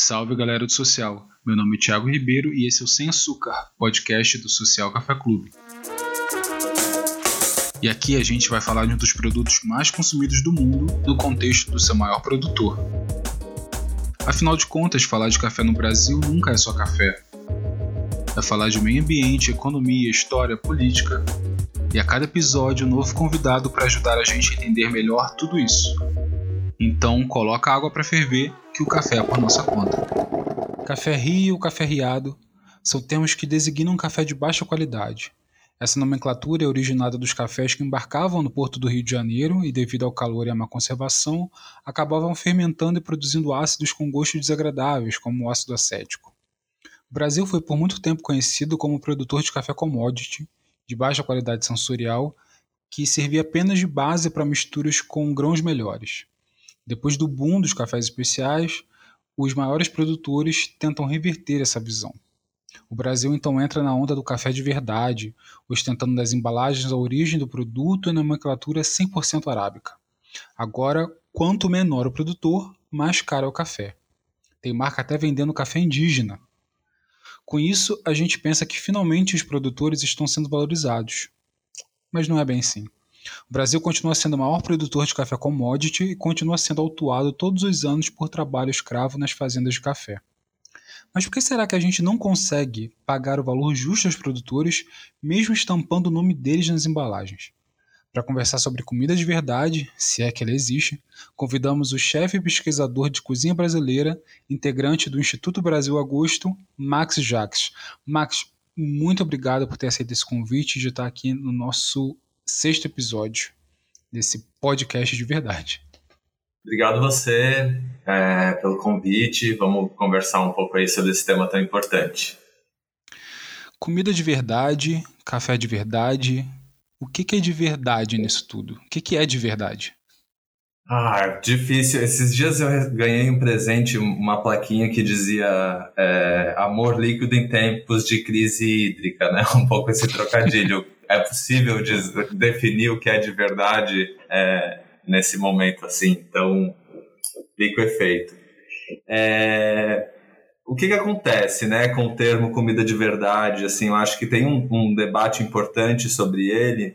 Salve galera do Social, meu nome é Thiago Ribeiro e esse é o Sem Açúcar, podcast do Social Café Clube. E aqui a gente vai falar de um dos produtos mais consumidos do mundo no contexto do seu maior produtor. Afinal de contas, falar de café no Brasil nunca é só café. É falar de meio ambiente, economia, história, política. E a cada episódio, um novo convidado para ajudar a gente a entender melhor tudo isso. Então, coloca água para ferver que o café é por nossa conta. Café rio, café riado são termos que designam um café de baixa qualidade. Essa nomenclatura é originada dos cafés que embarcavam no porto do Rio de Janeiro e, devido ao calor e à má conservação, acabavam fermentando e produzindo ácidos com gostos desagradáveis, como o ácido acético. O Brasil foi por muito tempo conhecido como produtor de café commodity, de baixa qualidade sensorial, que servia apenas de base para misturas com grãos melhores. Depois do boom dos cafés especiais, os maiores produtores tentam reverter essa visão. O Brasil então entra na onda do café de verdade, ostentando das embalagens a origem do produto e nomenclatura 100% arábica. Agora, quanto menor o produtor, mais caro é o café. Tem marca até vendendo café indígena. Com isso, a gente pensa que finalmente os produtores estão sendo valorizados. Mas não é bem assim. O Brasil continua sendo o maior produtor de café commodity e continua sendo autuado todos os anos por trabalho escravo nas fazendas de café. Mas por que será que a gente não consegue pagar o valor justo aos produtores, mesmo estampando o nome deles nas embalagens? Para conversar sobre comida de verdade, se é que ela existe, convidamos o chefe pesquisador de cozinha brasileira, integrante do Instituto Brasil Agosto, Max Jacques. Max, muito obrigado por ter aceito esse convite de estar aqui no nosso sexto episódio desse podcast de verdade. Obrigado você é, pelo convite. Vamos conversar um pouco aí sobre esse tema tão importante. Comida de verdade, café de verdade. O que, que é de verdade nisso tudo? O que, que é de verdade? Ah, difícil. Esses dias eu ganhei um presente, uma plaquinha que dizia é, amor líquido em tempos de crise hídrica, né? Um pouco esse trocadilho. É possível definir o que é de verdade é, nesse momento assim. Então, fica o efeito. É, o que, que acontece né, com o termo comida de verdade? Assim, eu acho que tem um, um debate importante sobre ele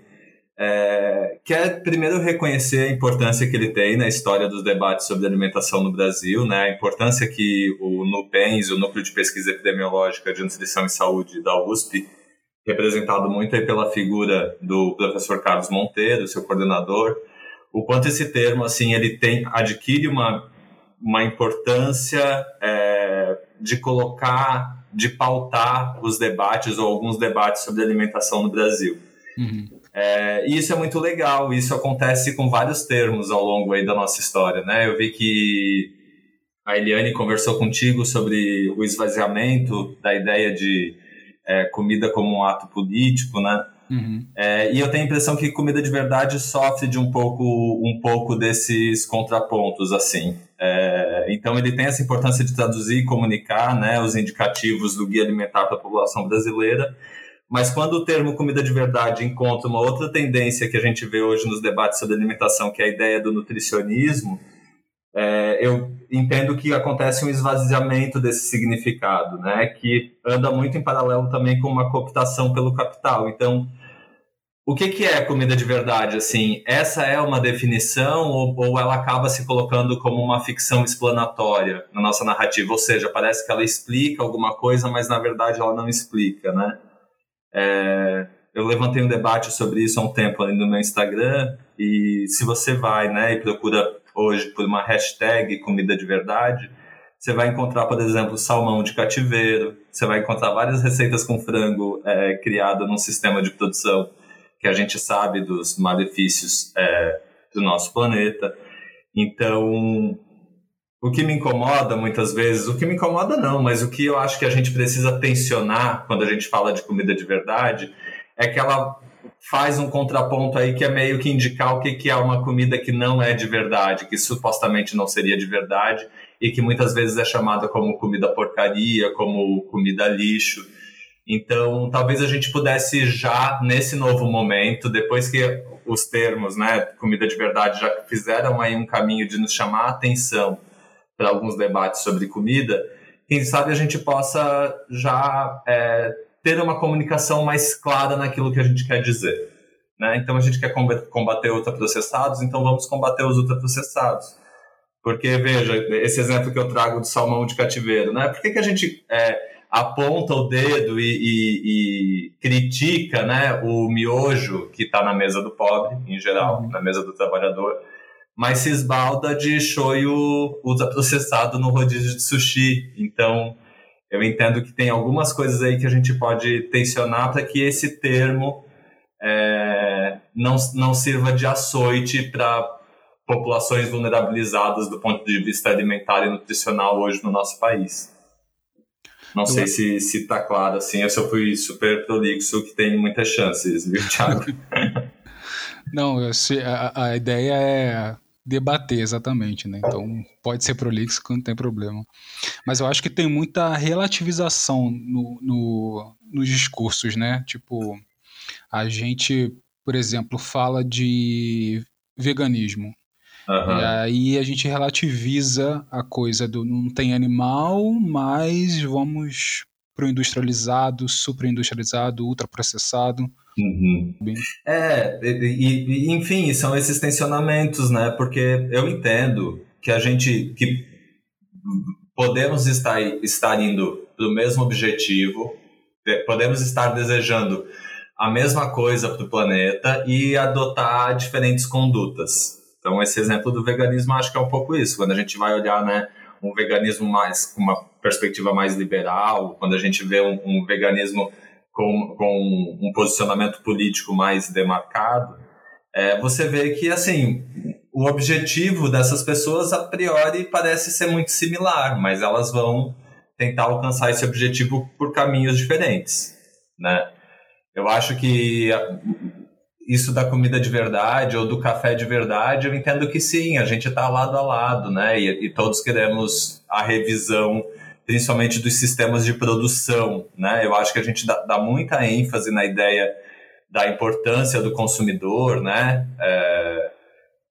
é, que é primeiro reconhecer a importância que ele tem na história dos debates sobre alimentação no Brasil, né? A importância que o NUPENS, o Núcleo de Pesquisa Epidemiológica de Nutrição e Saúde da USP, representado muito aí pela figura do professor Carlos Monteiro, seu coordenador, o quanto esse termo assim ele tem adquire uma uma importância é, de colocar, de pautar os debates ou alguns debates sobre alimentação no Brasil. Uhum. É, e isso é muito legal, isso acontece com vários termos ao longo aí da nossa história, né? Eu vi que a Eliane conversou contigo sobre o esvaziamento da ideia de é, comida como um ato político, né? Uhum. É, e eu tenho a impressão que comida de verdade sofre de um pouco, um pouco desses contrapontos, assim. É, então ele tem essa importância de traduzir e comunicar, né, os indicativos do guia alimentar para a população brasileira, mas quando o termo comida de verdade encontra uma outra tendência que a gente vê hoje nos debates sobre alimentação, que é a ideia do nutricionismo, é, eu entendo que acontece um esvaziamento desse significado, né? Que anda muito em paralelo também com uma cooptação pelo capital. Então, o que, que é comida de verdade? Assim, essa é uma definição ou, ou ela acaba se colocando como uma ficção explanatória na nossa narrativa? Ou seja, parece que ela explica alguma coisa, mas na verdade ela não explica, né? É, eu levantei um debate sobre isso há um tempo ali no meu Instagram e se você vai, né, e procura hoje por uma hashtag comida de verdade, você vai encontrar, por exemplo, salmão de cativeiro, você vai encontrar várias receitas com frango é, criado num sistema de produção que a gente sabe dos malefícios é, do nosso planeta. Então, o que me incomoda muitas vezes, o que me incomoda não, mas o que eu acho que a gente precisa tensionar quando a gente fala de comida de verdade é que ela faz um contraponto aí que é meio que indicar o que, que é uma comida que não é de verdade, que supostamente não seria de verdade e que muitas vezes é chamada como comida porcaria, como comida lixo. Então, talvez a gente pudesse já nesse novo momento, depois que os termos, né, comida de verdade já fizeram aí um caminho de nos chamar a atenção para alguns debates sobre comida, quem sabe a gente possa já é, ter uma comunicação mais clara naquilo que a gente quer dizer. Né? Então a gente quer combater ultraprocessados, então vamos combater os ultraprocessados. Porque, veja, esse exemplo que eu trago do salmão de cativeiro, né? Por que, que a gente é, aponta o dedo e, e, e, critica né, o miojo que está na mesa do pobre, em geral, uhum. na mesa do trabalhador, mas se esbalda de shoyu ultraprocessado no rodízio de sushi. Então, eu entendo que tem algumas coisas aí que a gente pode tensionar para que esse termo é, não, não sirva de açoite para populações vulnerabilizadas do ponto de vista alimentar e nutricional hoje no nosso país. Não sei se, se tá claro, assim, eu só fui super prolixo, que tem muitas chances, viu, Thiago? Não, a, a ideia é debater exatamente, né? Então pode ser prolixo que não tem problema. Mas eu acho que tem muita relativização no, no, nos discursos, né? Tipo, a gente, por exemplo, fala de veganismo. Uhum. E aí a gente relativiza a coisa do não tem animal, mas vamos para o industrializado, superindustrializado, ultraprocessado. Uhum. É, e, e, enfim, são esses tensionamentos, né? Porque eu entendo que a gente que podemos estar, estar indo para o mesmo objetivo, podemos estar desejando a mesma coisa para o planeta e adotar diferentes condutas. Então, esse exemplo do veganismo acho que é um pouco isso. Quando a gente vai olhar, né, um veganismo mais com uma perspectiva mais liberal, quando a gente vê um, um veganismo com, com um posicionamento político mais demarcado, é, você vê que, assim, o objetivo dessas pessoas, a priori, parece ser muito similar, mas elas vão tentar alcançar esse objetivo por caminhos diferentes, né? Eu acho que isso da comida de verdade ou do café de verdade, eu entendo que sim, a gente está lado a lado, né? E, e, todos queremos a revisão, principalmente dos sistemas de produção, né? Eu acho que a gente dá, dá muita ênfase na ideia da importância do consumidor, né? É,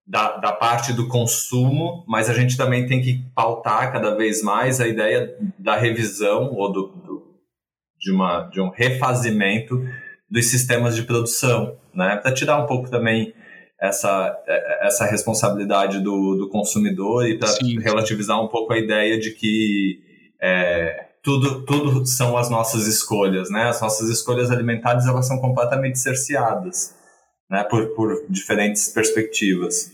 da, da parte do consumo, mas a gente também tem que pautar cada vez mais a ideia da revisão ou do, do de, uma, de um refazimento dos sistemas de produção, né? Para tirar um pouco também essa, essa responsabilidade do, do consumidor e para relativizar um pouco a ideia de que é, tudo, tudo são as nossas escolhas, né? As nossas escolhas alimentares elas são completamente cerceadas, né? Por, por diferentes perspectivas.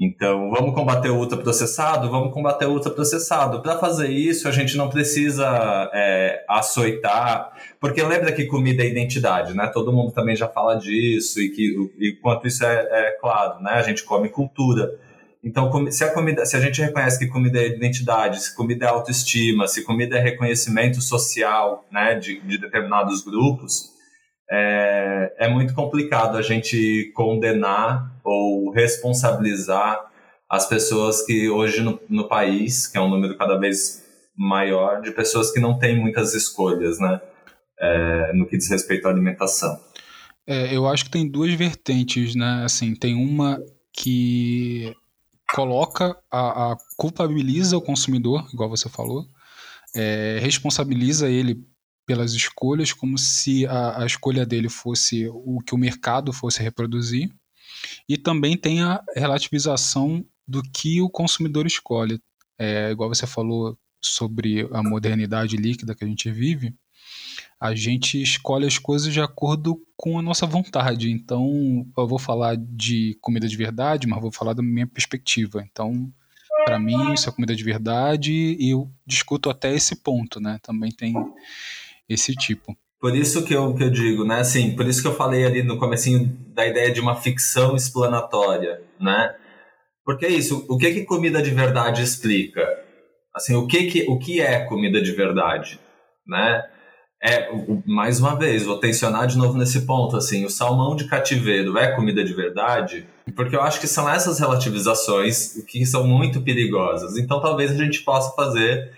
Então, vamos combater o ultraprocessado? Vamos combater o ultraprocessado. Para fazer isso, a gente não precisa é, açoitar, porque lembra que comida é identidade, né? Todo mundo também já fala disso, e que e quanto isso é, é claro, né? A gente come cultura. Então, se a, comida, se a gente reconhece que comida é identidade, se comida é autoestima, se comida é reconhecimento social né, de, de determinados grupos, é, é muito complicado a gente condenar ou responsabilizar as pessoas que hoje no, no país, que é um número cada vez maior, de pessoas que não têm muitas escolhas, né? É, no que diz respeito à alimentação. É, eu acho que tem duas vertentes, né? Assim, tem uma que coloca a, a culpabiliza o consumidor, igual você falou, é, responsabiliza ele pelas escolhas, como se a, a escolha dele fosse o que o mercado fosse reproduzir. E também tem a relativização do que o consumidor escolhe. É, igual você falou sobre a modernidade líquida que a gente vive, a gente escolhe as coisas de acordo com a nossa vontade. Então, eu vou falar de comida de verdade, mas vou falar da minha perspectiva. Então, para mim, isso é comida de verdade e eu discuto até esse ponto, né? Também tem esse tipo. Por isso que eu, que eu digo, né? Assim, por isso que eu falei ali no comecinho da ideia de uma ficção explanatória, né? Porque é isso, o que que comida de verdade explica? Assim, o que que, o que é comida de verdade, né? É, mais uma vez, vou tensionar de novo nesse ponto, assim, o salmão de cativeiro é comida de verdade? Porque eu acho que são essas relativizações que são muito perigosas. Então, talvez a gente possa fazer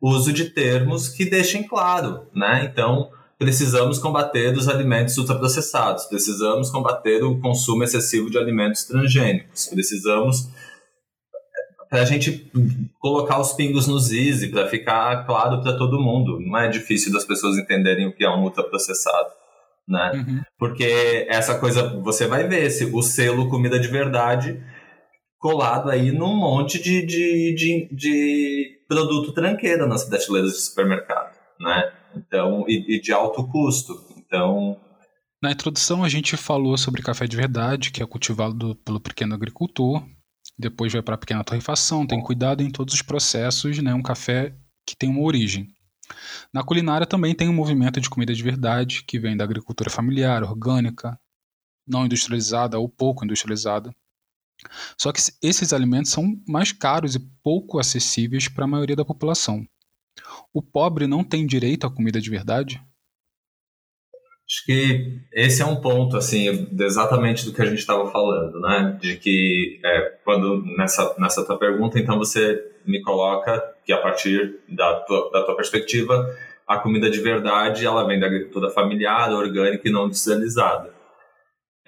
uso de termos que deixem claro, né? Então, precisamos combater os alimentos ultraprocessados, precisamos combater o consumo excessivo de alimentos transgênicos, precisamos para a gente colocar os pingos nos is para ficar claro para todo mundo. Não é difícil das pessoas entenderem o que é um ultraprocessado. Né? Uhum. Porque essa coisa, você vai ver se o selo comida de verdade colado aí num monte de, de, de, de produto tranqueira nas prateleiras de supermercado, né? Então, e, e de alto custo. Então, na introdução, a gente falou sobre café de verdade, que é cultivado pelo pequeno agricultor. Depois vai para a pequena torrefação, tem cuidado em todos os processos, né? Um café que tem uma origem. Na culinária também tem um movimento de comida de verdade, que vem da agricultura familiar, orgânica, não industrializada ou pouco industrializada. Só que esses alimentos são mais caros e pouco acessíveis para a maioria da população. O pobre não tem direito à comida de verdade? Acho que esse é um ponto, assim, exatamente do que a gente estava falando, né? De que é, quando nessa, nessa tua pergunta, então você me coloca que a partir da tua, da tua perspectiva, a comida de verdade ela vem da agricultura familiar, orgânica e não industrializada.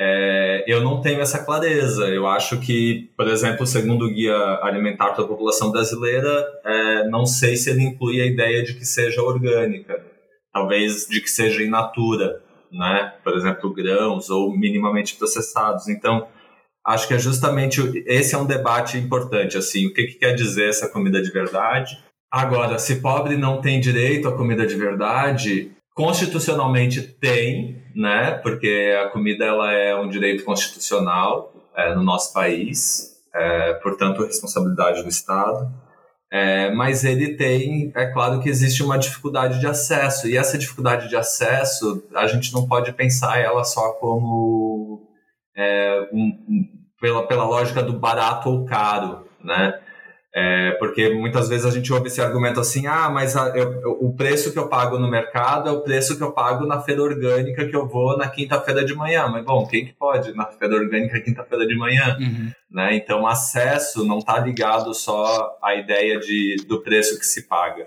É, eu não tenho essa clareza. Eu acho que, por exemplo, segundo o Guia Alimentar da População Brasileira, é, não sei se ele inclui a ideia de que seja orgânica, talvez de que seja in natura né? Por exemplo, grãos ou minimamente processados. Então, acho que é justamente esse é um debate importante, assim, o que, que quer dizer essa comida de verdade? Agora, se pobre não tem direito à comida de verdade, constitucionalmente tem, né? Porque a comida ela é um direito constitucional é, no nosso país, é, portanto, responsabilidade do Estado. É, mas ele tem, é claro que existe uma dificuldade de acesso, e essa dificuldade de acesso, a gente não pode pensar ela só como é, um, um, pela, pela lógica do barato ou caro, né? É, porque muitas vezes a gente ouve esse argumento assim, ah, mas a, eu, o preço que eu pago no mercado é o preço que eu pago na feira orgânica que eu vou na quinta-feira de manhã. Mas, bom, quem que pode na feira orgânica quinta-feira de manhã? Uhum. Né? Então, acesso não está ligado só à ideia de, do preço que se paga.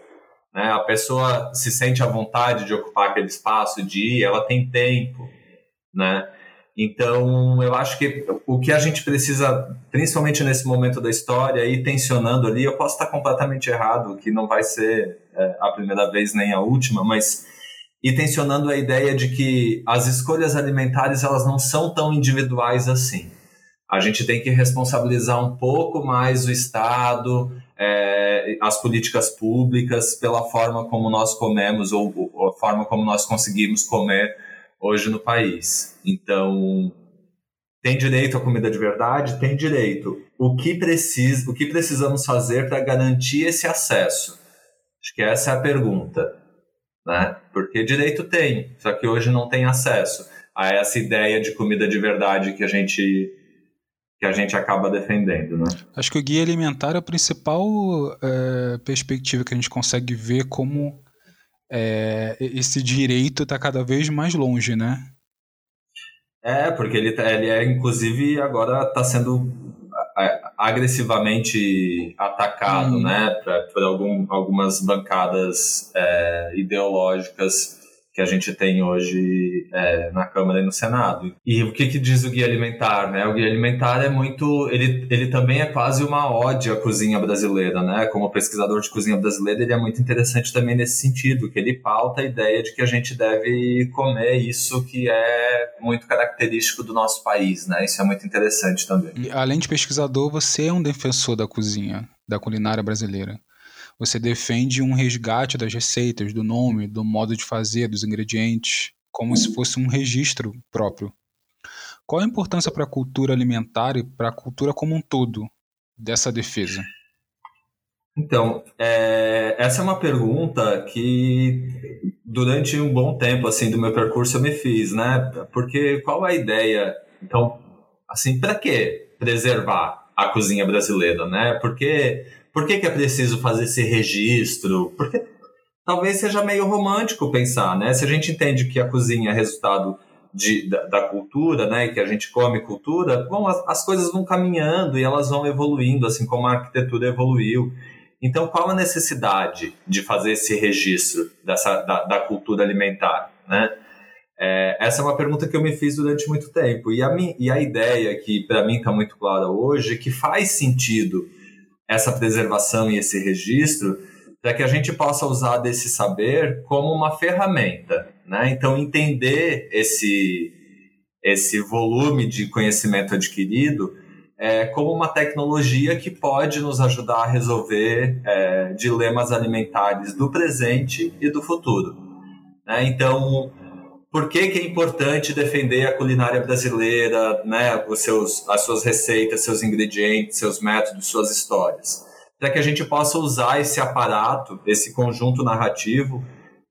Né? A pessoa se sente à vontade de ocupar aquele espaço, de ir, ela tem tempo, né? Então, eu acho que o que a gente precisa, principalmente nesse momento da história, ir tensionando ali, eu posso estar completamente errado, que não vai ser é, a primeira vez nem a última, mas ir tensionando a ideia de que as escolhas alimentares elas não são tão individuais assim. A gente tem que responsabilizar um pouco mais o Estado, é, as políticas públicas pela forma como nós comemos ou, ou a forma como nós conseguimos comer hoje no país. Então, tem direito à comida de verdade? Tem direito. O que, precisa, o que precisamos fazer para garantir esse acesso? Acho que essa é a pergunta. Né? Porque direito tem, só que hoje não tem acesso a essa ideia de comida de verdade que a gente que a gente acaba defendendo, né? Acho que o guia alimentar é a principal é, perspectiva que a gente consegue ver como é, esse direito está cada vez mais longe, né? É, porque ele, tá, ele é, inclusive, agora está sendo agressivamente atacado, hum. né, pra, por algum, algumas bancadas é, ideológicas que a gente tem hoje é, na Câmara e no Senado. E o que, que diz o guia alimentar? Né? O guia alimentar é muito, ele, ele também é quase uma ode à cozinha brasileira, né? Como pesquisador de cozinha brasileira, ele é muito interessante também nesse sentido, que ele pauta a ideia de que a gente deve comer isso que é muito característico do nosso país, né? Isso é muito interessante também. E, além de pesquisador, você é um defensor da cozinha, da culinária brasileira. Você defende um resgate das receitas, do nome, do modo de fazer, dos ingredientes, como se fosse um registro próprio. Qual a importância para a cultura alimentar e para a cultura como um todo dessa defesa? Então, é, essa é uma pergunta que durante um bom tempo assim do meu percurso eu me fiz, né? Porque qual a ideia? Então, assim, para que preservar a cozinha brasileira, né? Porque por que, que é preciso fazer esse registro? Porque talvez seja meio romântico pensar, né? Se a gente entende que a cozinha é resultado de, da, da, cultura, né, que a gente come cultura, bom, as, as, coisas vão caminhando e elas vão evoluindo, assim como a arquitetura evoluiu. Então, qual a necessidade de fazer esse registro dessa, da, da cultura alimentar, né? É, essa é uma pergunta que eu me fiz durante muito tempo. E a, e a ideia que para mim está muito clara hoje que faz sentido essa preservação e esse registro para que a gente possa usar desse saber como uma ferramenta, né? Então entender esse esse volume de conhecimento adquirido é, como uma tecnologia que pode nos ajudar a resolver é, dilemas alimentares do presente e do futuro. Né? Então, por que, que é importante defender a culinária brasileira, né? Os seus, as suas receitas, seus ingredientes, seus métodos, suas histórias? Para que a gente possa usar esse aparato, esse conjunto narrativo,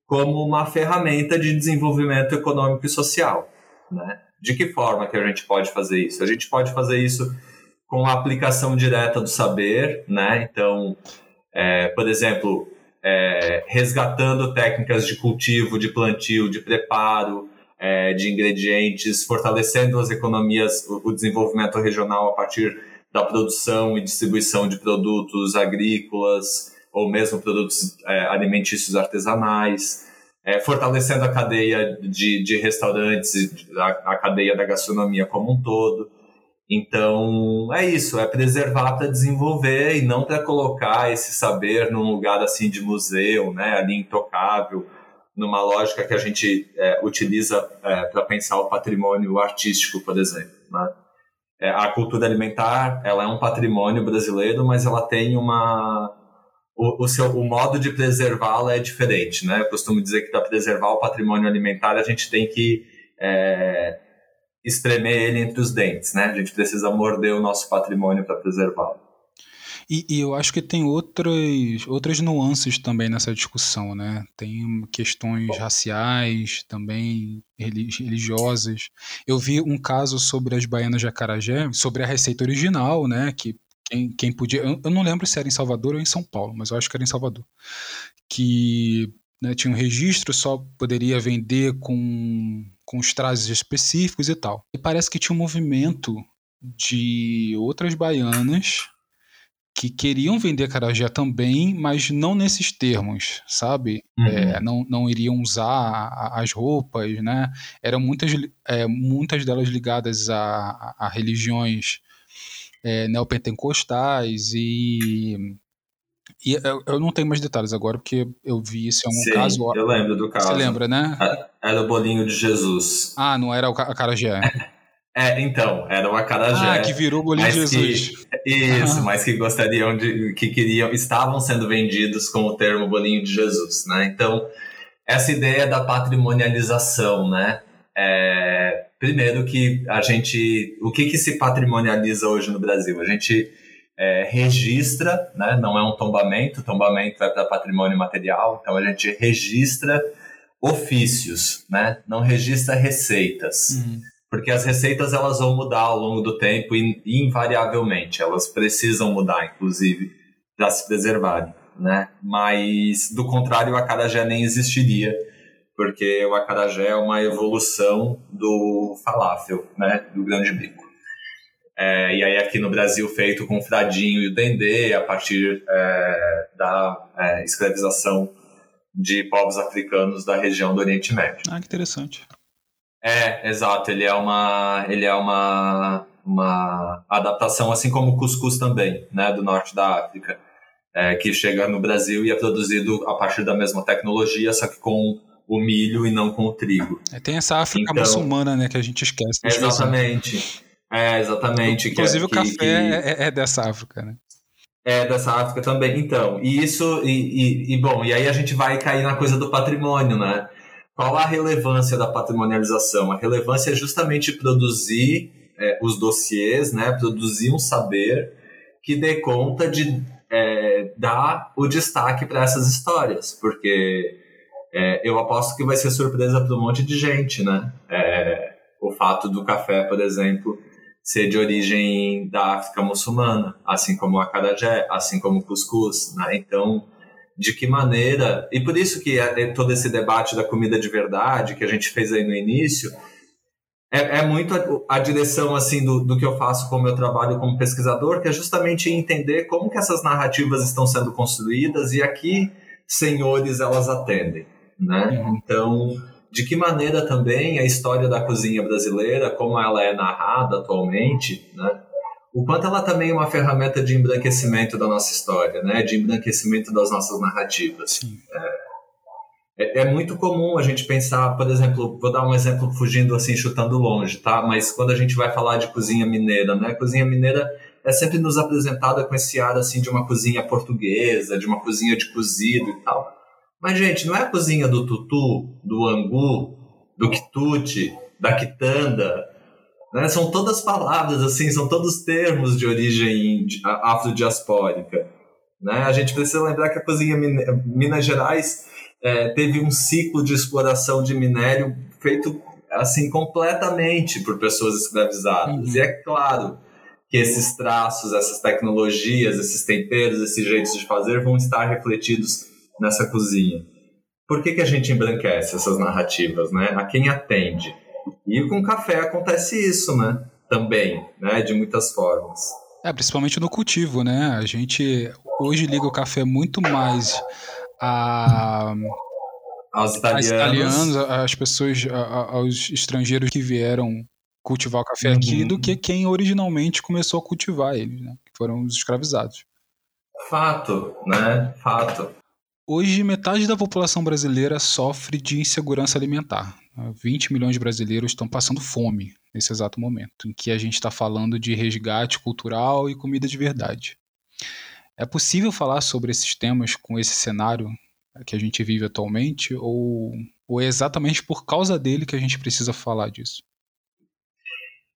como uma ferramenta de desenvolvimento econômico e social. Né? De que forma que a gente pode fazer isso? A gente pode fazer isso com a aplicação direta do saber, né? Então, é, por exemplo, é, resgatando técnicas de cultivo, de plantio, de preparo, é, de ingredientes, fortalecendo as economias, o, o desenvolvimento regional a partir da produção e distribuição de produtos agrícolas ou mesmo produtos é, alimentícios artesanais é, fortalecendo a cadeia de, de restaurantes, a, a, cadeia da gastronomia como um todo. Então, é isso, é preservar para desenvolver e não para colocar esse saber num lugar assim de museu, né, ali intocável, numa lógica que a gente é, utiliza é, para pensar o patrimônio artístico, por exemplo. Né? É, a cultura alimentar, ela é um patrimônio brasileiro, mas ela tem uma o, o, seu, o modo de preservá-la é diferente, né? Eu costumo dizer que para preservar o patrimônio alimentar a gente tem que é, espremer ele entre os dentes, né? A gente precisa morder o nosso patrimônio para preservá-lo. E, e, eu acho que tem outras, outras nuances também nessa discussão, né? Tem questões Bom. raciais, também religiosas. Eu vi um caso sobre as baianas de acarajé, sobre a receita original, né? Que quem, quem podia. Eu, eu, não lembro se era em Salvador ou em São Paulo, mas eu acho que era em Salvador. Que né, tinha um registro, só poderia vender com, com os trajes específicos e tal. E parece que tinha um movimento de outras baianas que queriam vender carajé também, mas não nesses termos, sabe? Uhum. É, não, não iriam usar as roupas, né? Eram muitas, é, muitas delas ligadas a, a religiões é, neopentecostais e e eu, eu, não tenho mais detalhes agora, porque eu vi isso em algum Sim, caso. Eu lembro do caso. Você lembra, né? Era o bolinho de Jesus. Ah, não era o acarajé. É, então, era o acarajé. Ah, que virou bolinho de Jesus. Que, isso, mas que gostariam de. que queriam. estavam sendo vendidos com o termo bolinho de Jesus, né? Então, essa ideia da patrimonialização, né? É, primeiro que a gente, o que que se patrimonializa hoje no Brasil? A gente é, registra, né? Não é um tombamento, tombamento é para patrimônio material, então a gente registra ofícios, né? Não registra receitas. Uhum. Porque as receitas elas vão mudar ao longo do tempo e invariavelmente, elas precisam mudar, inclusive, para se preservarem, né? Mas do contrário, a acarajé nem existiria porque o acarajé é uma evolução do falafel, né, do grande bico. É, e aí aqui no Brasil feito com o fradinho e o dendê a partir é, da é, escravização de povos africanos da região do Oriente Médio. Ah, que interessante. É, exato. Ele é uma, ele é uma, uma adaptação, assim como o cuscuz também, né, do norte da África, é, que chega no Brasil e é produzido a partir da mesma tecnologia, só que com o milho e não com o trigo. É, tem essa África então, muçulmana, né, que a gente esquece. Exatamente. É, exatamente. Inclusive que, o café que, é, é, dessa África, né? É dessa África também. Então, e isso, e, e, e, bom, e aí a gente vai cair na coisa do patrimônio, né? Qual a relevância da patrimonialização? A relevância é justamente produzir é, os dossiês, né? Produzir um saber que dê conta de é, dar o destaque para essas histórias, porque é, eu aposto que vai ser surpresa para um monte de gente, né? É, o fato do café, por exemplo, ser de origem da África muçulmana, assim como o acarajé, assim como o cuscuz, né? Então, de que maneira... E por isso que é, é todo esse debate da comida de verdade que a gente fez aí no início é, é muito a, a, direção assim do, do que eu faço com o meu trabalho como pesquisador, que é justamente entender como que essas narrativas estão sendo construídas e a que senhores elas atendem né? Uhum. Então, de que maneira também a história da cozinha brasileira, como ela é narrada atualmente, né? o quanto ela também é uma ferramenta de embranquecimento da nossa história, né? De embranquecimento das nossas narrativas. Sim. É, é, muito comum a gente pensar, por exemplo, vou dar um exemplo fugindo assim, chutando longe, tá? Mas quando a gente vai falar de cozinha mineira, né? Cozinha mineira é sempre nos apresentada com esse ar assim de uma cozinha portuguesa, de uma cozinha de cozido e tal. Mas gente, não é a cozinha do tutu, do angu, do quitute, da quitanda, né? São todas palavras, assim, são todos termos de origem afrodiaspórica. Né? A gente precisa lembrar que a cozinha Minas Gerais é, teve um ciclo de exploração de minério feito assim completamente por pessoas escravizadas. Uhum. E é claro que esses traços, essas tecnologias, esses temperos, esses jeitos de fazer vão estar refletidos nessa cozinha. Por que, que a gente embranquece essas narrativas, né? A quem atende? E com café acontece isso, né? Também, né? De muitas formas. É, principalmente no cultivo, né? A gente hoje liga o café muito mais a aos italianos, italianos às pessoas, aos estrangeiros que vieram cultivar o café uhum. aqui, do que quem originalmente começou a cultivar ele, né? Que foram os escravizados. Fato, né? Fato. Hoje, metade da população brasileira sofre de insegurança alimentar. 20 milhões de brasileiros estão passando fome nesse exato momento, em que a gente está falando de resgate cultural e comida de verdade. É possível falar sobre esses temas com esse cenário que a gente vive atualmente, ou, ou é exatamente por causa dele que a gente precisa falar disso?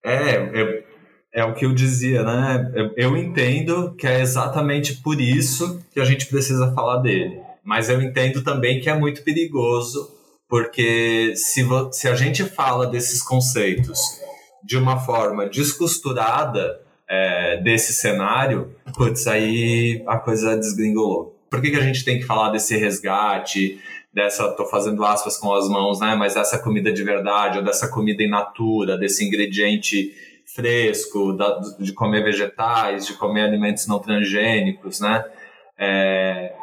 É, é, é o que eu dizia, né? Eu, eu entendo que é exatamente por isso que a gente precisa falar dele mas eu entendo também que é muito perigoso, porque se, se a gente fala desses conceitos de uma forma descosturada é, desse cenário, putz, aí a coisa desgringolou. Por que, que a gente tem que falar desse resgate, dessa, tô fazendo aspas com as mãos, né, mas dessa comida de verdade, ou dessa comida in natura, desse ingrediente fresco, da, de comer vegetais, de comer alimentos não transgênicos, né? É,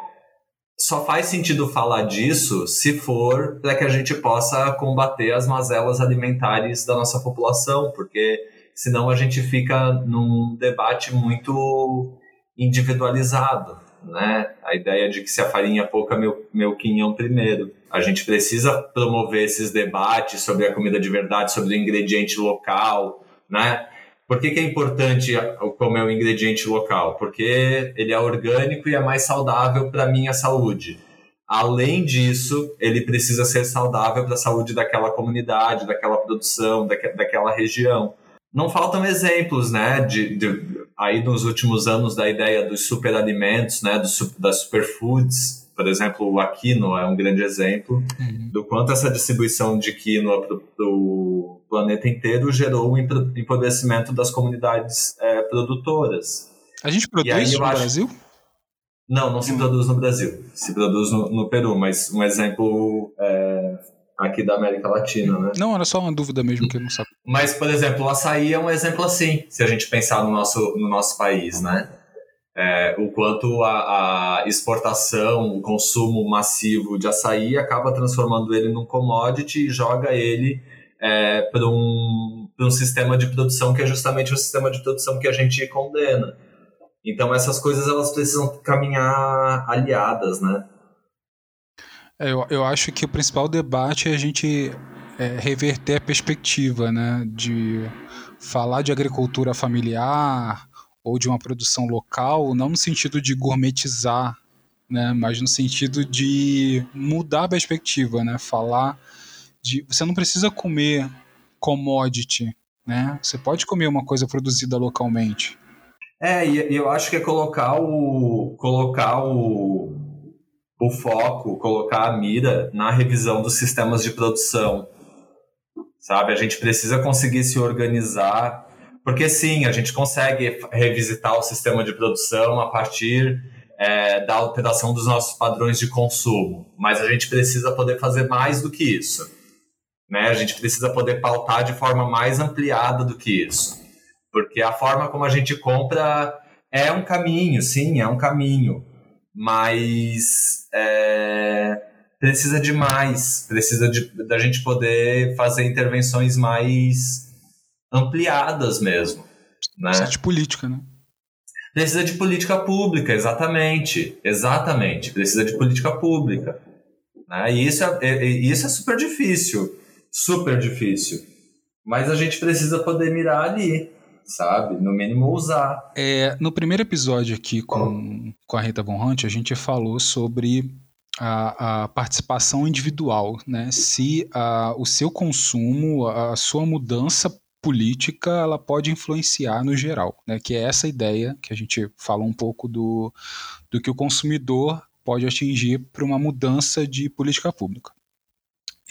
só faz sentido falar disso se for para que a gente possa combater as mazelas alimentares da nossa população, porque senão a gente fica num debate muito individualizado, né? A ideia de que se a farinha é pouca, meu, meu quinhão primeiro. A gente precisa promover esses debates sobre a comida de verdade, sobre o ingrediente local, né? Por que, que é importante comer o ingrediente local? Porque ele é orgânico e é mais saudável para a minha saúde. Além disso, ele precisa ser saudável para a saúde daquela comunidade, daquela produção, daquela região. Não faltam exemplos, né, de, de aí nos últimos anos da ideia dos superalimentos, né, dos, das superfoods, por exemplo, o Aquino é um grande exemplo uhum. do quanto essa distribuição de quinoa para o planeta inteiro gerou um empobrecimento das comunidades é, produtoras. A gente produz no acho... Brasil? Não, não se hum. produz no Brasil. Se produz no, no Peru, mas um exemplo é, aqui da América Latina, né? Não, era só uma dúvida mesmo que eu não sabia. Mas, por exemplo, o açaí é um exemplo assim, se a gente pensar no nosso, no nosso país, né? É, o quanto a, a, exportação, o consumo massivo de açaí acaba transformando ele num commodity e joga ele é, para um, um sistema de produção que é justamente o sistema de produção que a gente condena. Então essas coisas elas precisam caminhar aliadas, né? É, eu, eu acho que o principal debate é a gente é, reverter a perspectiva, né? De falar de agricultura familiar, ou de uma produção local, não no sentido de gourmetizar, né, mas no sentido de mudar a perspectiva, né, falar de você não precisa comer commodity, né? Você pode comer uma coisa produzida localmente. É, e eu acho que é colocar o colocar o, o foco, colocar a mira na revisão dos sistemas de produção. Sabe, a gente precisa conseguir se organizar porque sim, a gente consegue revisitar o sistema de produção a partir é, da alteração dos nossos padrões de consumo, mas a gente precisa poder fazer mais do que isso. Né? A gente precisa poder pautar de forma mais ampliada do que isso. Porque a forma como a gente compra é um caminho, sim, é um caminho, mas é, precisa de mais, precisa de, da gente poder fazer intervenções mais ampliadas mesmo. Né? Precisa de política, né? Precisa de política pública, exatamente. Exatamente. Precisa de política pública. Né? E isso é, é, isso é super difícil. Super difícil. Mas a gente precisa poder mirar ali, sabe? No mínimo usar. É, no primeiro episódio aqui com, com a Rita Von Hunt, a gente falou sobre a, a, participação individual, né? Se a, o seu consumo, a sua mudança política, ela pode influenciar no geral, né? Que é essa ideia que a gente fala um pouco do, do que o consumidor pode atingir para uma mudança de política pública.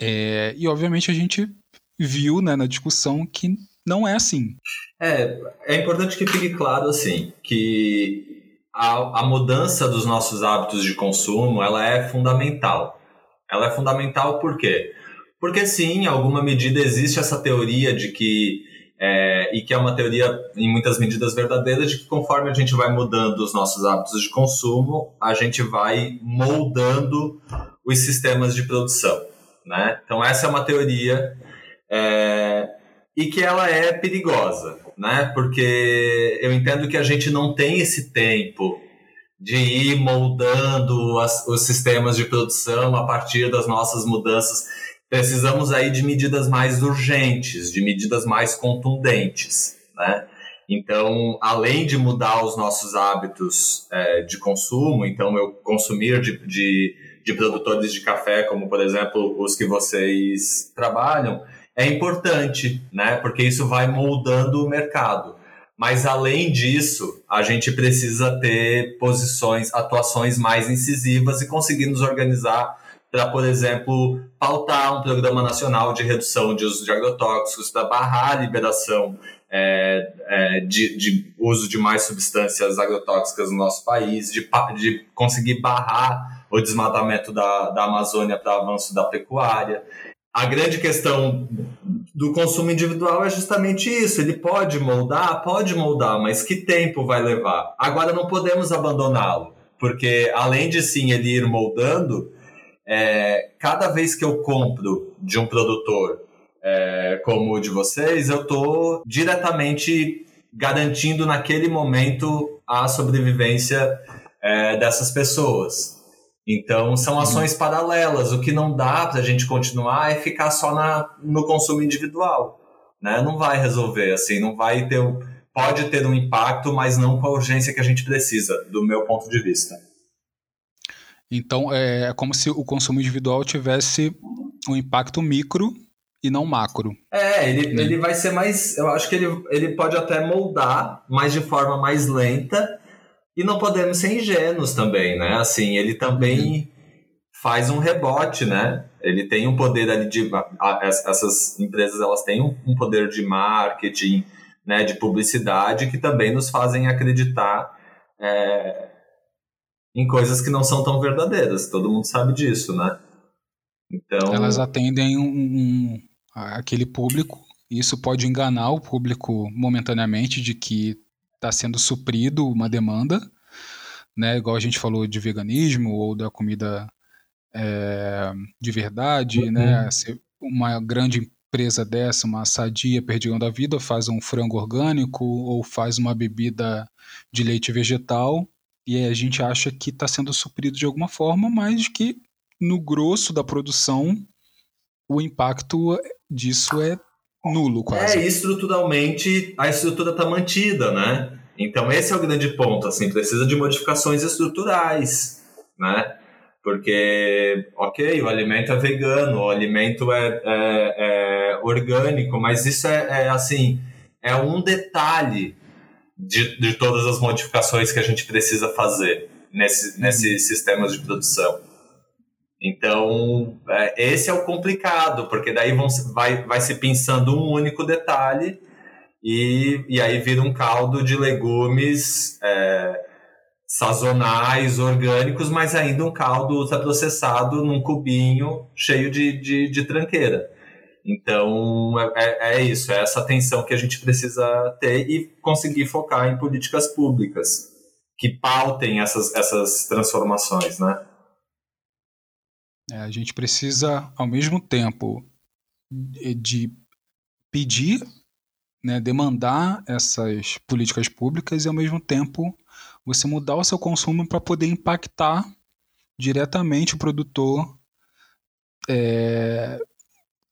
É, e obviamente a gente viu né, na discussão que não é assim. É, é importante que fique claro assim que a, a mudança dos nossos hábitos de consumo ela é fundamental. Ela é fundamental por quê? Porque sim, em alguma medida existe essa teoria de que é, e que é uma teoria em muitas medidas verdadeira de que conforme a gente vai mudando os nossos hábitos de consumo, a gente vai moldando os sistemas de produção, né? Então essa é uma teoria é, e que ela é perigosa, né? Porque eu entendo que a gente não tem esse tempo de ir moldando as, os sistemas de produção a partir das nossas mudanças. Precisamos aí de medidas mais urgentes, de medidas mais contundentes, né? Então, além de mudar os nossos hábitos é, de consumo, então eu consumir de, de, de produtores de café, como por exemplo os que vocês trabalham, é importante, né? Porque isso vai moldando o mercado. Mas além disso, a gente precisa ter posições, atuações mais incisivas e conseguir nos organizar para, por exemplo, pautar um programa nacional de redução de uso de agrotóxicos, para barrar a liberação é, é, de, de, uso de mais substâncias agrotóxicas no nosso país, de, de conseguir barrar o desmatamento da, da Amazônia para avanço da pecuária. A grande questão do consumo individual é justamente isso. Ele pode moldar, pode moldar, mas que tempo vai levar? Agora não podemos abandoná-lo, porque além de sim ele ir moldando, é, cada vez que eu compro de um produtor é, como o de vocês, eu estou diretamente garantindo naquele momento a sobrevivência é, dessas pessoas. Então, são ações paralelas. O que não dá para a gente continuar é ficar só na, no consumo individual. Né? Não vai resolver, assim, não vai ter. Pode ter um impacto, mas não com a urgência que a gente precisa, do meu ponto de vista. Então, é, é como se o consumo individual tivesse um impacto micro e não macro. É, ele, né? ele vai ser mais. Eu acho que ele, ele pode até moldar, mas de forma mais lenta e não podemos ser ingênuos também, né? Assim, ele também faz um rebote, né? Ele tem um poder ali de essas empresas elas têm um poder de marketing, né, de publicidade que também nos fazem acreditar é, em coisas que não são tão verdadeiras. Todo mundo sabe disso, né? Então elas atendem um, um aquele público. Isso pode enganar o público momentaneamente de que está sendo suprido uma demanda, né? Igual a gente falou de veganismo ou da comida é, de verdade, uhum. né? Uma grande empresa dessa, uma sadia perdigão da vida, faz um frango orgânico ou faz uma bebida de leite vegetal e a gente acha que está sendo suprido de alguma forma, mas que no grosso da produção o impacto disso é nulo quase. É, estruturalmente a estrutura está mantida, né? Então esse é o grande ponto, assim, precisa de modificações estruturais, né? Porque, ok, o alimento é vegano, o alimento é, é, é orgânico, mas isso é, é, assim, é um detalhe de, de todas as modificações que a gente precisa fazer nesse, nesses sistemas de produção. Então, é, esse é o complicado, porque daí vão, vai, vai se pensando um único detalhe e, e aí vira um caldo de legumes é, sazonais, orgânicos, mas ainda um caldo ultraprocessado num cubinho cheio de, de, de tranqueira. Então, é, é, isso, é essa atenção que a gente precisa ter e conseguir focar em políticas públicas que pautem essas, essas transformações, né? É, a gente precisa, ao mesmo tempo, de pedir né, demandar essas políticas públicas e, ao mesmo tempo, você mudar o seu consumo para poder impactar diretamente o produtor é,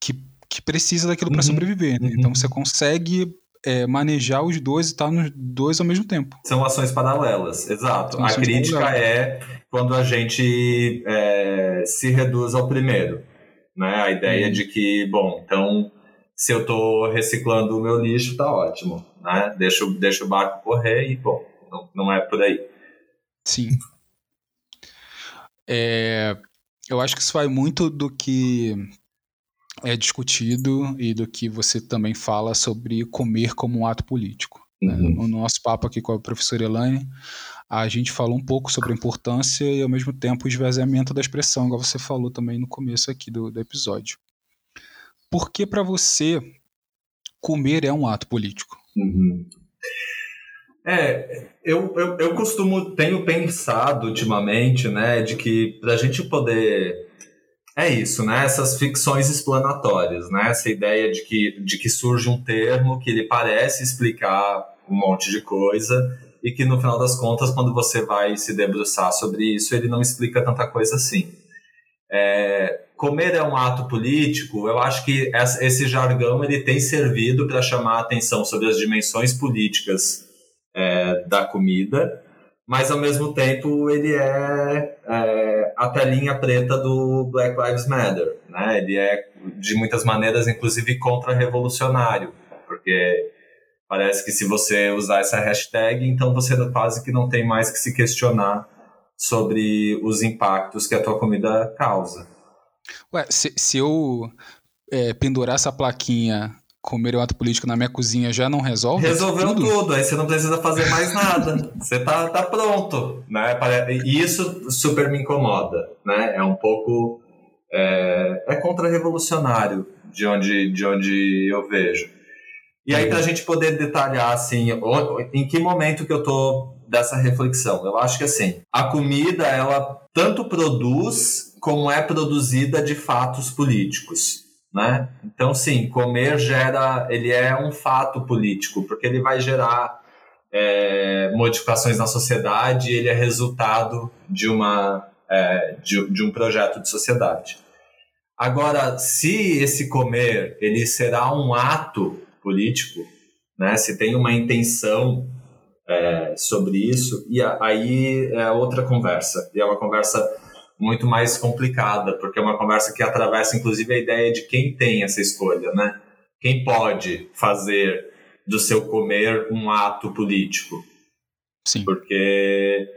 que, que precisa daquilo para uhum, sobreviver. Né? Então, uhum. Então, você consegue é, manejar os dois e estar tá nos dois ao mesmo tempo. São ações paralelas, exato. São a crítica paralelas. é quando a gente é, se reduz ao primeiro. Né? A ideia uhum. de que, bom, então se eu estou reciclando o meu lixo, tá ótimo. Né? Deixa, deixa o barco correr e, bom, não, não é por aí. Sim. É, eu acho que isso vai muito do que é discutido e do que você também fala sobre comer como um ato político. Né? Uhum. No nosso papo aqui com a professora Elaine, a gente falou um pouco sobre a importância e, ao mesmo tempo, o esvaziamento da expressão, igual você falou também no começo aqui do, do episódio. Por que, para você, comer é um ato político? Uhum. É, eu, eu, eu costumo, tenho pensado ultimamente, né, de que para a gente poder é isso, né? Essas ficções explanatórias, né? Essa ideia de que, de que surge um termo que ele parece explicar um monte de coisa e que no final das contas, quando você vai se debruçar sobre isso, ele não explica tanta coisa assim. É, comer é um ato político, eu acho que esse jargão ele tem servido para chamar a atenção sobre as dimensões políticas é, da comida, mas ao mesmo tempo ele é, é, a telinha preta do Black Lives Matter, né? Ele é de muitas maneiras, inclusive, contra-revolucionário, porque parece que se você usar essa hashtag, então você quase que não tem mais que se questionar sobre os impactos que a tua comida causa. Ué, se, se eu é, pendurar essa plaquinha comer o ato político na minha cozinha já não resolve? Resolveu tudo, tudo aí você não precisa fazer mais nada. você tá, tá pronto, né? E isso super me incomoda, né? É um pouco é, é contra-revolucionário de onde, de onde eu vejo. E aí, para a gente poder detalhar, assim, em que momento que eu tô dessa reflexão? Eu acho que, assim, a comida, ela tanto produz como é produzida de fatos políticos né? Então, sim, comer gera, ele é um fato político, porque ele vai gerar é, modificações na sociedade, ele é resultado de uma é, de, de, um projeto de sociedade. Agora, se esse comer ele será um ato político, né? Se tem uma intenção é, sobre isso, e aí é outra conversa. E é uma conversa muito mais complicada, porque é uma conversa que atravessa inclusive a ideia de quem tem essa escolha, né? Quem pode fazer do seu comer um ato político? Sim. Porque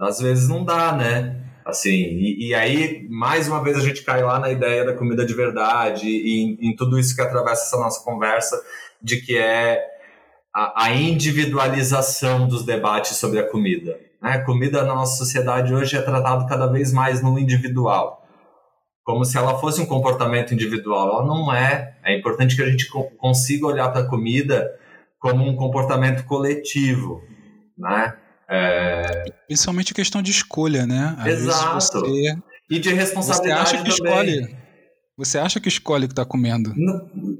às vezes não dá, né? Assim, e, e, aí, mais uma vez, a gente cai lá na ideia da comida de verdade e em, em tudo isso que atravessa essa nossa conversa, de que é a, a individualização dos debates sobre a comida. Né? Comida na nossa sociedade hoje é tratado cada vez mais no individual, como se ela fosse um comportamento individual. Ela não é. É importante que a gente consiga olhar para a comida como um comportamento coletivo, né? É... Principalmente questão de escolha, né? Às Exato. Você, e de responsabilidade você acha que também. Escolhe. Você acha que escolhe o que está comendo?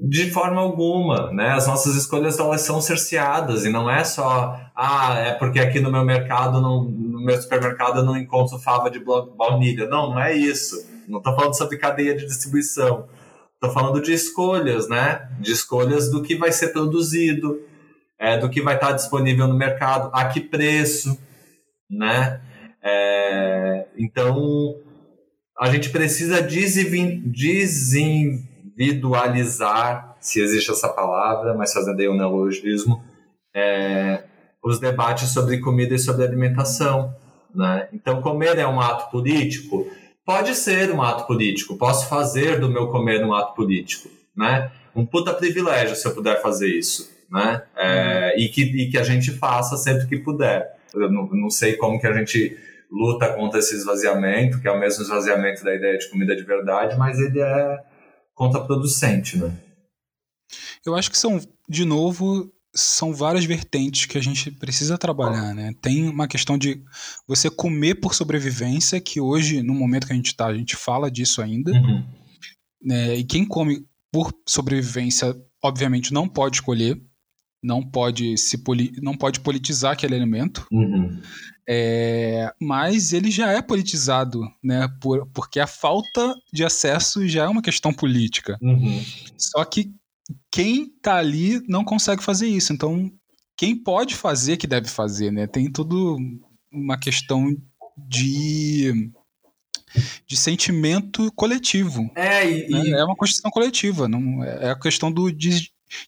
De forma alguma, né? As nossas escolhas elas são cerceadas e não é só ah, é porque aqui no meu mercado, no, no meu supermercado eu não encontro fava de baunilha. Não, não é isso. Não estou falando sobre cadeia de distribuição. Estou falando de escolhas, né? De escolhas do que vai ser produzido, é, do que vai estar disponível no mercado, a que preço, né? É, então a gente precisa desindividualizar, se existe essa palavra, mas fazendo aí um neologismo, é, os debates sobre comida e sobre alimentação. Né? Então, comer é um ato político? Pode ser um ato político, posso fazer do meu comer um ato político. Né? Um puta privilégio se eu puder fazer isso. Né? É, e, que, e que a gente faça sempre que puder. Eu não, não sei como que a gente luta contra esse esvaziamento, que é o mesmo esvaziamento da ideia de comida de verdade, mas ele é contraproducente, né? Eu acho que são, de novo, são várias vertentes que a gente precisa trabalhar, né? Tem uma questão de você comer por sobrevivência, que hoje, no momento que a gente está, a gente fala disso ainda. Uhum. Né? E quem come por sobrevivência, obviamente, não pode escolher. Não pode se não pode politizar aquele alimento. Uhum. É, mas ele já é politizado, né? Por, porque a falta de acesso já é uma questão política. Uhum. Só que quem tá ali não consegue fazer isso. Então, quem pode fazer que deve fazer, né? Tem tudo uma questão de de sentimento coletivo. É, e, né? é uma construção coletiva, não é a questão do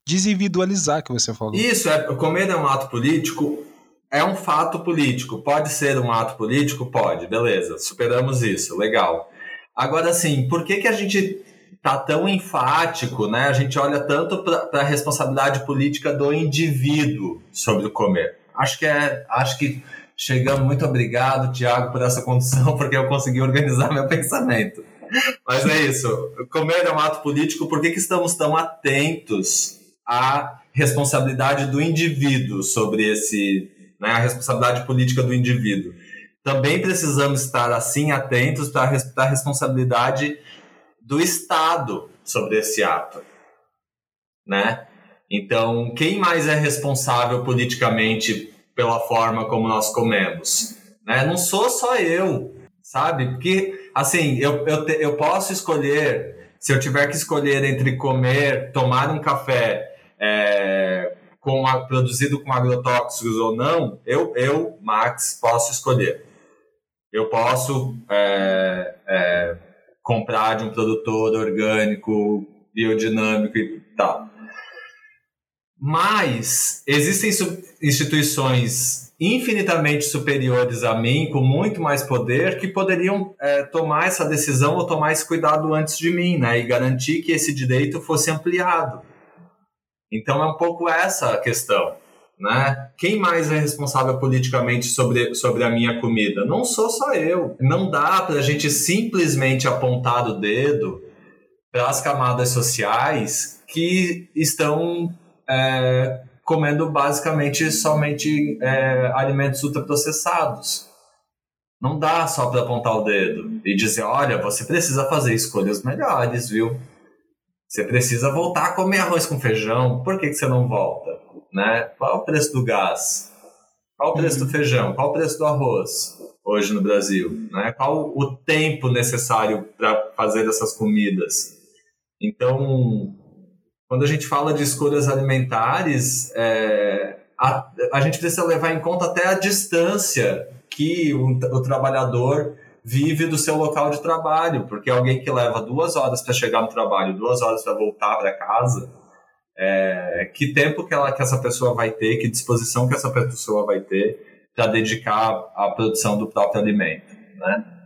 desindividualizar que você falou. Isso, é, comer é um ato político, é um fato político. Pode ser um ato político? Pode, beleza, superamos isso, legal. Agora, assim, por que, que a gente tá tão enfático, né? A gente olha tanto para a responsabilidade política do indivíduo sobre o comer. Acho que é, acho que chegamos. Muito obrigado, Tiago, por essa condição, porque eu consegui organizar meu pensamento. Mas é isso. Comer é um ato político. Por que, que estamos tão atentos à responsabilidade do indivíduo sobre esse, né, a responsabilidade política do indivíduo? Também precisamos estar assim atentos para a responsabilidade do Estado sobre esse ato, né? Então, quem mais é responsável politicamente pela forma como nós comemos? Né? Não sou só eu, sabe? Porque, assim, eu, eu, te, eu posso escolher, se eu tiver que escolher entre comer, tomar um café é, com produzido com agrotóxicos ou não, eu, eu, Max, posso escolher. Eu posso é, é, comprar de um produtor orgânico, biodinâmico e tal. Mas existem instituições infinitamente superiores a mim, com muito mais poder, que poderiam é, tomar essa decisão ou tomar esse cuidado antes de mim, né? E garantir que esse direito fosse ampliado. Então é um pouco essa a questão. Né? Quem mais é responsável politicamente sobre, sobre a minha comida? Não sou só eu. Não dá para a gente simplesmente apontar o dedo para as camadas sociais que estão é, comendo basicamente somente é, alimentos ultraprocessados. Não dá só para apontar o dedo e dizer: olha, você precisa fazer escolhas melhores, viu? Você precisa voltar a comer arroz com feijão. Por que, que você não volta? né? Qual o preço do gás? Qual o preço do uhum. feijão? Qual o preço do arroz hoje no Brasil? Né? Qual o tempo necessário para fazer essas comidas? Então, quando a gente fala de escolhas alimentares, é, a, a gente precisa levar em conta até a distância que o, o trabalhador vive do seu local de trabalho, porque alguém que leva duas horas para chegar no trabalho, duas horas para voltar para casa, é, que tempo que, ela, que essa pessoa vai ter, que disposição que essa pessoa vai ter para dedicar à produção do próprio alimento, né?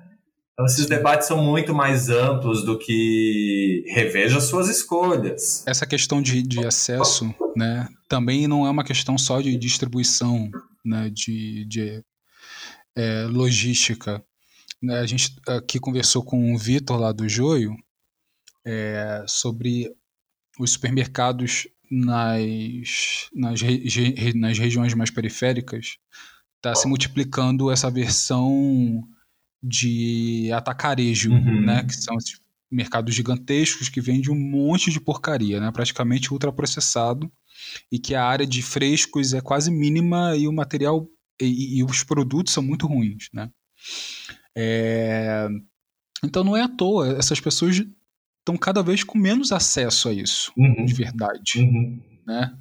Então, esses debates são muito mais amplos do que reveja suas escolhas. Essa questão de, de acesso, né, também não é uma questão só de distribuição, né, de, de é, logística. Né, a gente aqui conversou com o Vitor lá do Joio é, sobre os supermercados nas, nas, nas regiões mais periféricas está se multiplicando essa versão de atacarejo, uhum. né? Que são esses mercados gigantescos que vendem um monte de porcaria, né? Praticamente ultraprocessado e que a área de frescos é quase mínima e o material e, e os produtos são muito ruins, né? É... Então não é à toa, essas pessoas estão cada vez com menos acesso a isso, uhum. de verdade. Uhum. Né?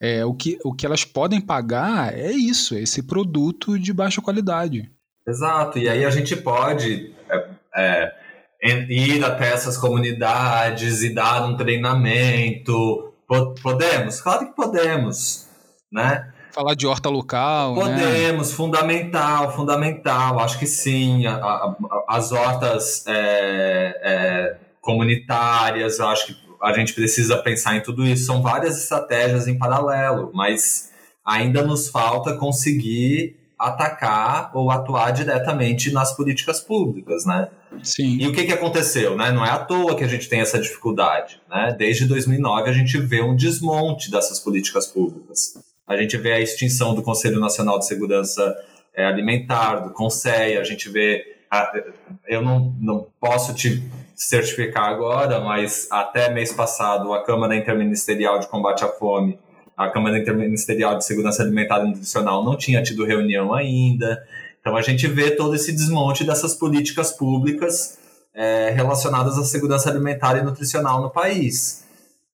É, o, que, o que elas podem pagar é isso, é esse produto de baixa qualidade. Exato, e aí a gente pode é, é, ir até essas comunidades e dar um treinamento. Podemos? Claro que podemos, né? Falar de horta local. Né? Podemos, né? fundamental, fundamental. Acho que sim. A, a, as hortas é, é comunitárias, acho que a gente precisa pensar em tudo isso. São várias estratégias em paralelo, mas ainda nos falta conseguir atacar ou atuar diretamente nas políticas públicas, né? Sim. E o que, que aconteceu, né? Não é à toa que a gente tem essa dificuldade, né? Desde 2009 a gente vê um desmonte dessas políticas públicas. A gente vê a extinção do Conselho Nacional de Segurança é, Alimentar, do CONSEI, a gente vê... A, eu não, não posso te certificar agora, mas até mês passado a Câmara Interministerial de Combate à Fome a Câmara Interministerial de Segurança Alimentar e Nutricional não tinha tido reunião ainda. Então a gente vê todo esse desmonte dessas políticas públicas é, relacionadas à segurança alimentar e nutricional no país.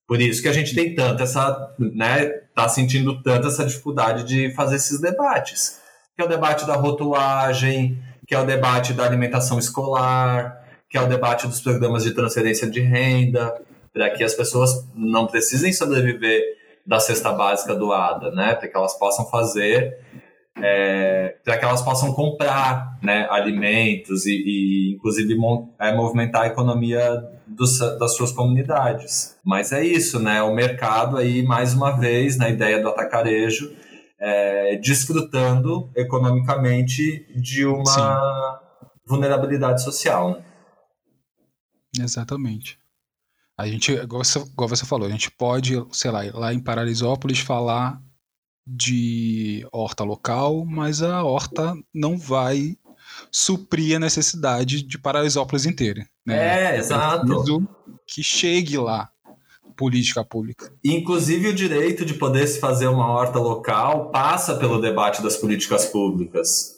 Por isso que a gente tem tanta essa, né, tá sentindo tanta essa dificuldade de fazer esses debates, que é o debate da rotulagem, que é o debate da alimentação escolar, que é o debate dos programas de transferência de renda, para que as pessoas não precisem sobreviver da cesta básica doada, né, para que elas possam fazer é, para que elas possam comprar né, alimentos e, e inclusive, é, movimentar a economia dos, das suas comunidades. Mas é isso, né? O mercado aí, mais uma vez, na ideia do atacarejo, é, desfrutando economicamente de uma Sim. vulnerabilidade social. Né? Exatamente. A gente, igual você, igual você falou, a gente pode, sei lá, lá em Paralisópolis falar de horta local, mas a horta não vai suprir a necessidade de Paraisópolis inteira. Né? É, exato. Que chegue lá política pública. Inclusive o direito de poder se fazer uma horta local passa pelo debate das políticas públicas,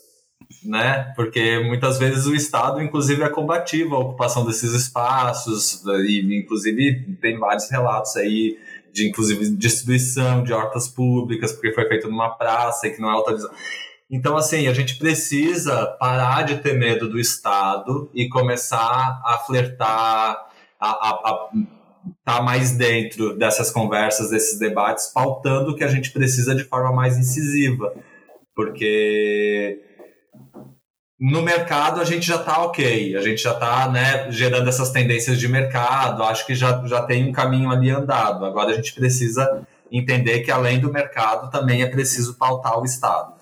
né? Porque muitas vezes o Estado, inclusive, é combativo à ocupação desses espaços e, inclusive, tem vários relatos aí de inclusive distribuição de hortas públicas, porque foi feito numa praça e que não é autorizado. Então, assim, a gente precisa parar de ter medo do Estado e começar a flertar, a estar tá mais dentro dessas conversas, desses debates, pautando o que a gente precisa de forma mais incisiva. Porque no mercado a gente já está ok, a gente já está né, gerando essas tendências de mercado, acho que já, já tem um caminho ali andado. Agora a gente precisa entender que além do mercado também é preciso pautar o Estado.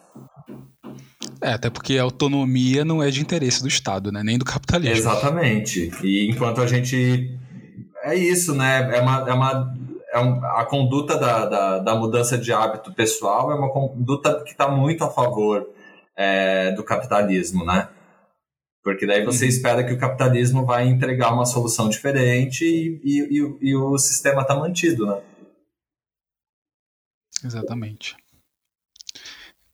É, até porque a autonomia não é de interesse do Estado, né? nem do capitalismo. Exatamente. E enquanto a gente. É isso, né? É uma, é uma, é um, a conduta da, da, da mudança de hábito pessoal é uma conduta que está muito a favor é, do capitalismo, né? Porque daí você uhum. espera que o capitalismo vai entregar uma solução diferente e, e, e, e o sistema está mantido, né? Exatamente.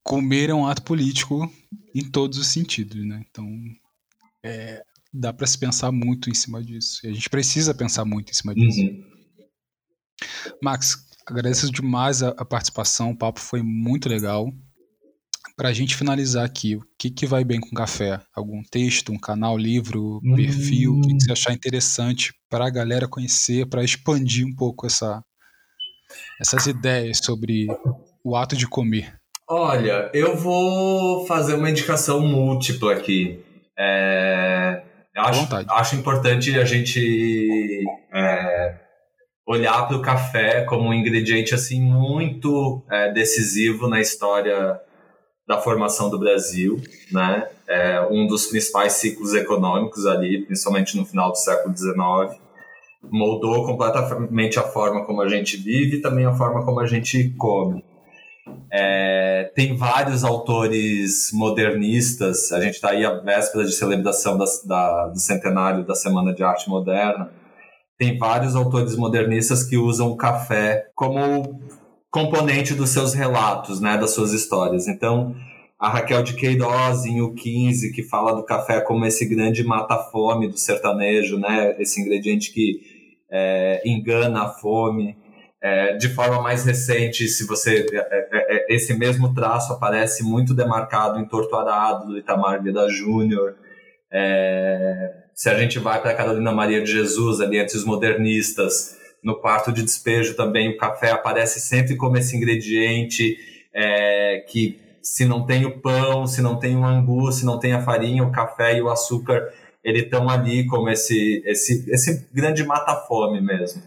Comer é um ato político em todos os sentidos, né? Então, é, dá para se pensar muito em cima disso. E a gente precisa pensar muito em cima disso. Uhum. Max, agradeço demais a, a participação. O papo foi muito legal. Para a gente finalizar aqui, o que, que vai bem com café? Algum texto, um canal, livro, perfil? Hum. O que, que você achar interessante para a galera conhecer, para expandir um pouco essa, essas ideias sobre o ato de comer? Olha, eu vou fazer uma indicação múltipla aqui. É, acho, acho importante a gente é, olhar para o café como um ingrediente assim muito é, decisivo na história da formação do Brasil, né? É um dos principais ciclos econômicos ali, principalmente no final do século XIX, moldou completamente a forma como a gente vive e também a forma como a gente come. É, tem vários autores modernistas, a gente está aí à véspera de celebração da, da, do centenário da Semana de Arte Moderna, tem vários autores modernistas que usam o café como componente dos seus relatos, né, das suas histórias. Então, a Raquel de Queiroz em O 15, que fala do café como esse grande mata-fome do sertanejo, né, esse ingrediente que é, engana a fome. É, de forma mais recente, se você é, é, é esse mesmo traço aparece muito demarcado em Torto Arado, do Itamar Vida Júnior. É, se a gente vai para Carolina Maria de Jesus, ali entre os modernistas, no quarto de despejo também o café aparece sempre como esse ingrediente é, que se não tem o pão, se não tem o angu, se não tem a farinha, o café e o açúcar, eles estão ali como esse, esse, esse grande mata-fome mesmo.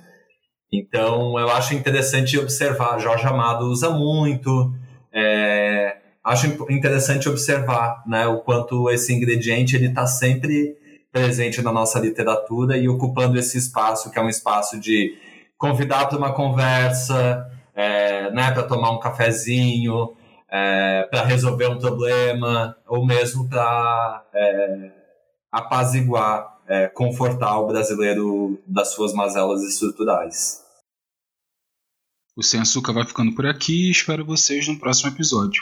Então, eu acho interessante observar. Jorge Amado usa muito. É, acho interessante observar né, o quanto esse ingrediente ele está sempre presente na nossa literatura e ocupando esse espaço que é um espaço de convidar para uma conversa, é, né, para tomar um cafezinho, é, para resolver um problema, ou mesmo para é, apaziguar, é, confortar o brasileiro das suas mazelas estruturais. O Sem Açúcar vai ficando por aqui e espero vocês no próximo episódio.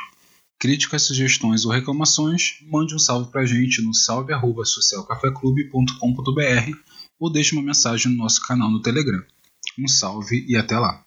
Críticas, sugestões ou reclamações, mande um salve pra gente no salve.socialcafeclube.com.br ou deixe uma mensagem no nosso canal no Telegram. Um salve e até lá!